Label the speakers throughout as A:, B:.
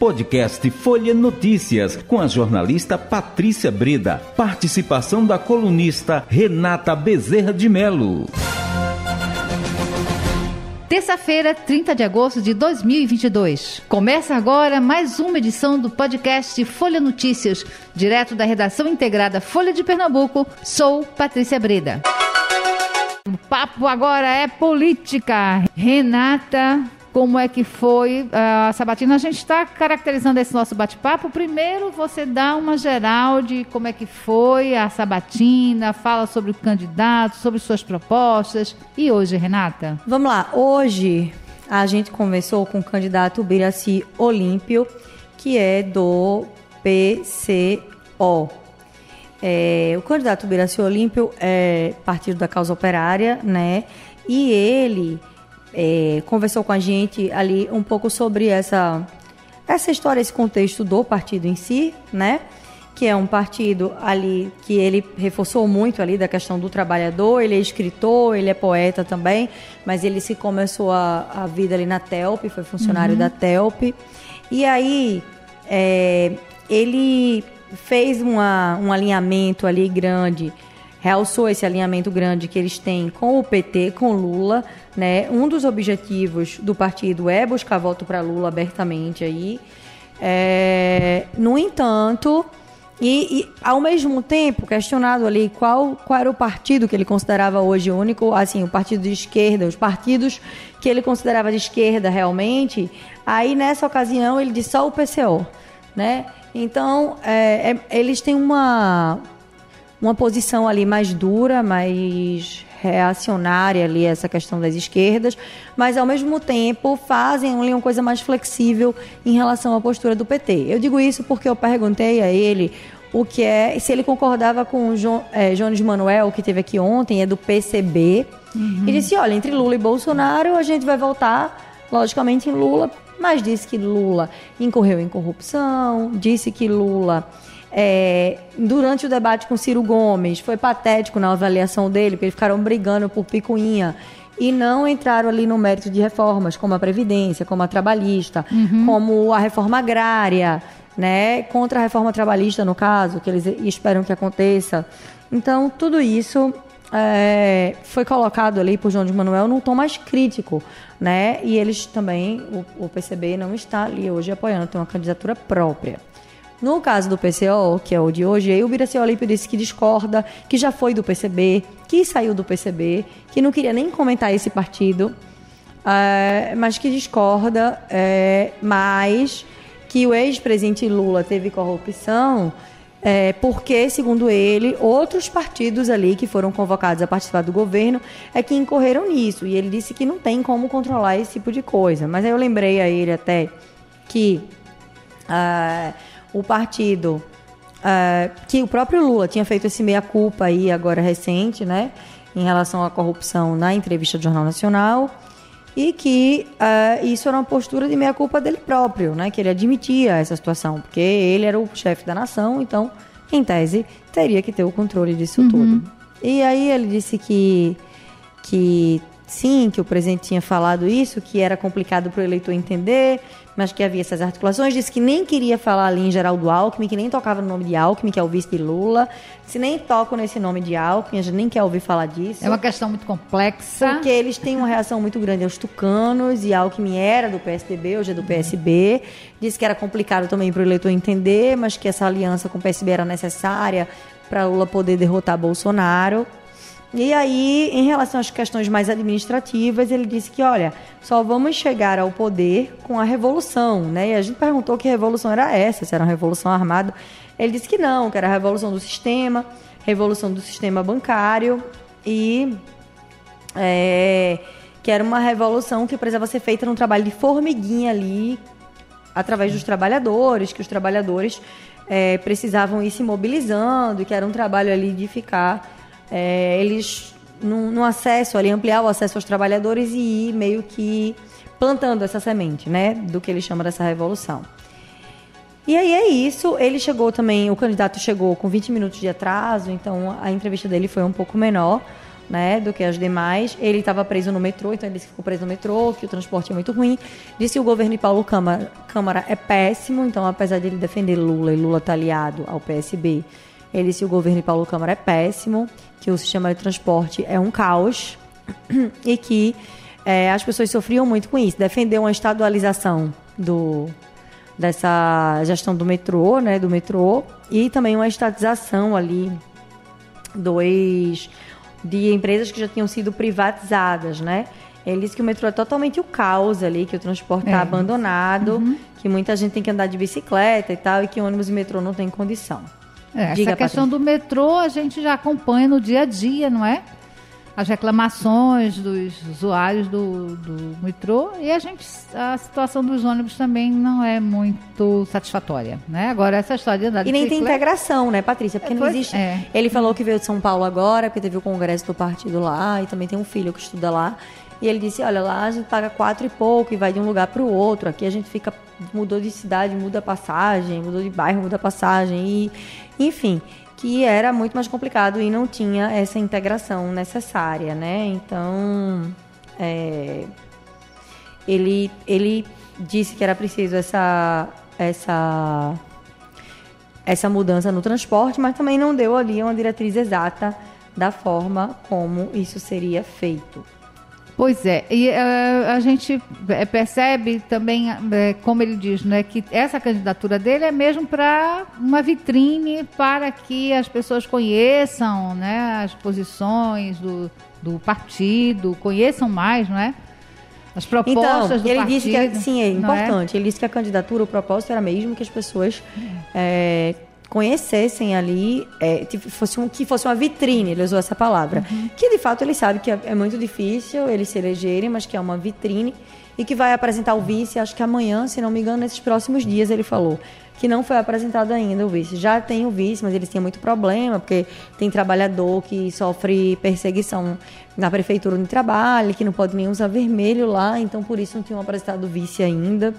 A: Podcast Folha Notícias, com a jornalista Patrícia Breda. Participação da colunista Renata Bezerra de Melo.
B: Terça-feira, 30 de agosto de 2022. Começa agora mais uma edição do podcast Folha Notícias, direto da redação integrada Folha de Pernambuco. Sou Patrícia Breda. O papo agora é política. Renata como é que foi a sabatina. A gente está caracterizando esse nosso bate-papo. Primeiro, você dá uma geral de como é que foi a sabatina, fala sobre o candidato, sobre suas propostas. E hoje, Renata?
C: Vamos lá. Hoje a gente conversou com o candidato Biraci Olímpio, que é do PCO. É, o candidato Biraci Olímpio é partido da causa operária, né? E ele é, conversou com a gente ali um pouco sobre essa, essa história, esse contexto do partido em si, né? Que é um partido ali que ele reforçou muito ali da questão do trabalhador, ele é escritor, ele é poeta também, mas ele se começou a, a vida ali na TELP, foi funcionário uhum. da TELP. E aí é, ele fez uma, um alinhamento ali grande realçou esse alinhamento grande que eles têm com o PT, com Lula, né? Um dos objetivos do partido é buscar voto para Lula abertamente aí. É, no entanto, e, e, ao mesmo tempo questionado ali qual, qual era o partido que ele considerava hoje único, assim, o partido de esquerda, os partidos que ele considerava de esquerda realmente, aí nessa ocasião ele disse só o PCO, né? Então, é, é, eles têm uma, uma posição ali mais dura, mais reacionária ali essa questão das esquerdas, mas ao mesmo tempo fazem ali uma coisa mais flexível em relação à postura do PT. Eu digo isso porque eu perguntei a ele o que é, se ele concordava com o jo, é, Jones Manuel, que teve aqui ontem, é do PCB, uhum. e disse, olha, entre Lula e Bolsonaro a gente vai voltar, logicamente, em Lula, mas disse que Lula incorreu em corrupção, disse que Lula é, durante o debate com Ciro Gomes, foi patético na avaliação dele, porque eles ficaram brigando por picuinha e não entraram ali no mérito de reformas, como a Previdência, como a trabalhista, uhum. como a reforma agrária, né? Contra a reforma trabalhista, no caso, que eles esperam que aconteça. Então, tudo isso é, foi colocado ali por João de Manuel num tom mais crítico, né? E eles também, o, o PCB não está ali hoje apoiando, tem uma candidatura própria. No caso do PCO, que é o de hoje, aí o Biraci Olímpio disse que discorda, que já foi do PCB, que saiu do PCB, que não queria nem comentar esse partido, é, mas que discorda, é, mas que o ex-presidente Lula teve corrupção é, porque, segundo ele, outros partidos ali que foram convocados a participar do governo é que incorreram nisso. E ele disse que não tem como controlar esse tipo de coisa. Mas aí eu lembrei a ele até que. Uh, o partido uh, que o próprio Lula tinha feito esse meia-culpa aí agora recente, né, em relação à corrupção na entrevista do Jornal Nacional e que uh, isso era uma postura de meia-culpa dele próprio, né, que ele admitia essa situação, porque ele era o chefe da nação, então, em tese, teria que ter o controle disso uhum. tudo. E aí ele disse que que sim, que o presidente tinha falado isso, que era complicado para o eleitor entender, mas que havia essas articulações. Disse que nem queria falar ali em Geraldo Alckmin, que nem tocava no nome de Alckmin, que é o vice de Lula. Se nem tocam nesse nome de Alckmin, a gente nem quer ouvir falar disso.
B: É uma questão muito complexa.
C: Porque eles têm uma reação muito grande aos tucanos, e Alckmin era do PSDB, hoje é do PSB. Disse que era complicado também para o eleitor entender, mas que essa aliança com o PSB era necessária para Lula poder derrotar Bolsonaro. E aí, em relação às questões mais administrativas, ele disse que, olha, só vamos chegar ao poder com a revolução, né? E a gente perguntou que revolução era essa, se era uma revolução armada. Ele disse que não, que era a revolução do sistema, revolução do sistema bancário e é, que era uma revolução que precisava ser feita num trabalho de formiguinha ali, através dos trabalhadores, que os trabalhadores é, precisavam ir se mobilizando, que era um trabalho ali de ficar é, eles no, acesso ali, ampliar o acesso aos trabalhadores e ir meio que plantando essa semente, né, do que ele chama dessa revolução. E aí é isso, ele chegou também, o candidato chegou com 20 minutos de atraso, então a entrevista dele foi um pouco menor, né, do que as demais. Ele estava preso no metrô, então ele ficou preso no metrô, que o transporte é muito ruim. Disse que o governo de Paulo Câmara, Câmara é péssimo, então apesar de ele defender Lula e Lula está aliado ao PSB, ele disse que o governo de Paulo Câmara é péssimo, que o sistema de transporte é um caos e que é, as pessoas sofriam muito com isso. Defendeu uma estadualização do, dessa gestão do metrô, né, do metrô, e também uma estatização ali dois de empresas que já tinham sido privatizadas, né? Ele disse que o metrô é totalmente o caos ali, que o transporte está é. abandonado, uhum. que muita gente tem que andar de bicicleta e tal, e que ônibus e metrô não tem condição.
B: É, Diga, essa questão Patrícia. do metrô a gente já acompanha no dia a dia, não é? as reclamações dos usuários do, do metrô e a gente a situação dos ônibus também não é muito satisfatória, né? Agora essa história de andar
C: e nem tem integração, né, Patrícia? Porque é, não existe. É. Ele falou que veio de São Paulo agora, porque teve o congresso do partido lá e também tem um filho que estuda lá. E ele disse: Olha, lá a gente paga quatro e pouco e vai de um lugar para o outro. Aqui a gente fica. Mudou de cidade, muda passagem, mudou de bairro, muda passagem. E, enfim que era muito mais complicado e não tinha essa integração necessária, né? Então, é, ele, ele disse que era preciso essa, essa, essa mudança no transporte, mas também não deu ali uma diretriz exata da forma como isso seria feito.
B: Pois é, e uh, a gente eh, percebe também, uh, como ele diz, né, que essa candidatura dele é mesmo para uma vitrine para que as pessoas conheçam né, as posições do, do partido, conheçam mais, não é? As propostas
C: então, do ele partido. Disse que, sim, é, é? importante. É? Ele disse que a candidatura, o propósito era mesmo que as pessoas é, conhecessem ali, é, fosse um, que fosse uma vitrine, ele usou essa palavra. Uhum. Que de fato ele sabe que é, é, muito difícil eles se elegerem, mas que é uma vitrine e que vai apresentar o vice, acho que amanhã, se não me engano, nesses próximos dias ele falou. Que não foi apresentado ainda o vice. Já tem o vice, mas eles têm muito problema, porque tem trabalhador que sofre perseguição na prefeitura onde trabalha, que não pode nem usar vermelho lá, então por isso não tinham apresentado o vice ainda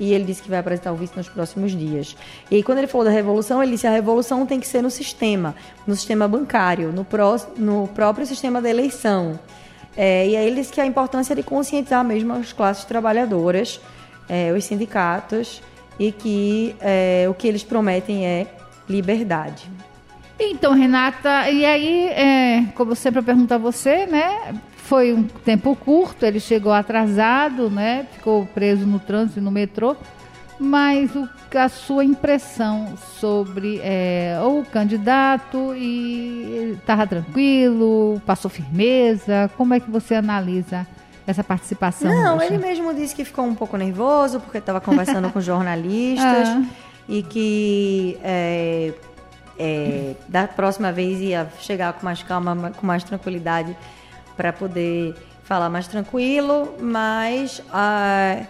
C: e ele disse que vai apresentar o vice nos próximos dias. E aí, quando ele falou da revolução, ele disse a revolução tem que ser no sistema, no sistema bancário, no, pró, no próprio sistema da eleição. É, e aí ele disse que a importância de conscientizar mesmo as classes trabalhadoras, é, os sindicatos, e que é, o que eles prometem é liberdade.
B: Então, Renata, e aí, é, como sempre eu pergunto a você, né? Foi um tempo curto, ele chegou atrasado, né? Ficou preso no trânsito e no metrô. Mas o, a sua impressão sobre é, o candidato e estava tranquilo, passou firmeza? Como é que você analisa essa participação?
C: Não, hoje? ele mesmo disse que ficou um pouco nervoso porque estava conversando com jornalistas ah. e que é, é, da próxima vez ia chegar com mais calma, com mais tranquilidade para poder falar mais tranquilo, mas ah,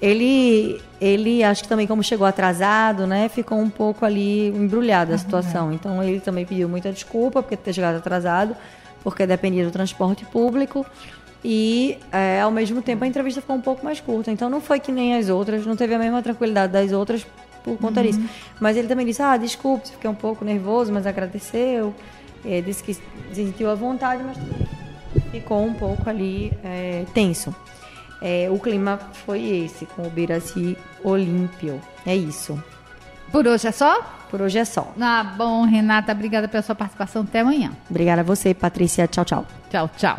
C: ele, ele acho que também como chegou atrasado, né, ficou um pouco ali embrulhada a uhum. situação. Então ele também pediu muita desculpa porque ter chegado atrasado, porque dependia do transporte público. E é, ao mesmo tempo a entrevista ficou um pouco mais curta. Então não foi que nem as outras, não teve a mesma tranquilidade das outras por conta uhum. disso. Mas ele também disse: Ah, desculpe, fiquei um pouco nervoso, mas agradeceu. É, disse que se sentiu à vontade, mas ficou um pouco ali é, tenso. É, o clima foi esse, com o Biraci Olímpio. É isso.
B: Por hoje é só?
C: Por hoje é só.
B: Ah, bom, Renata, obrigada pela sua participação. Até amanhã.
C: Obrigada a você, Patrícia. Tchau, tchau.
B: Tchau, tchau.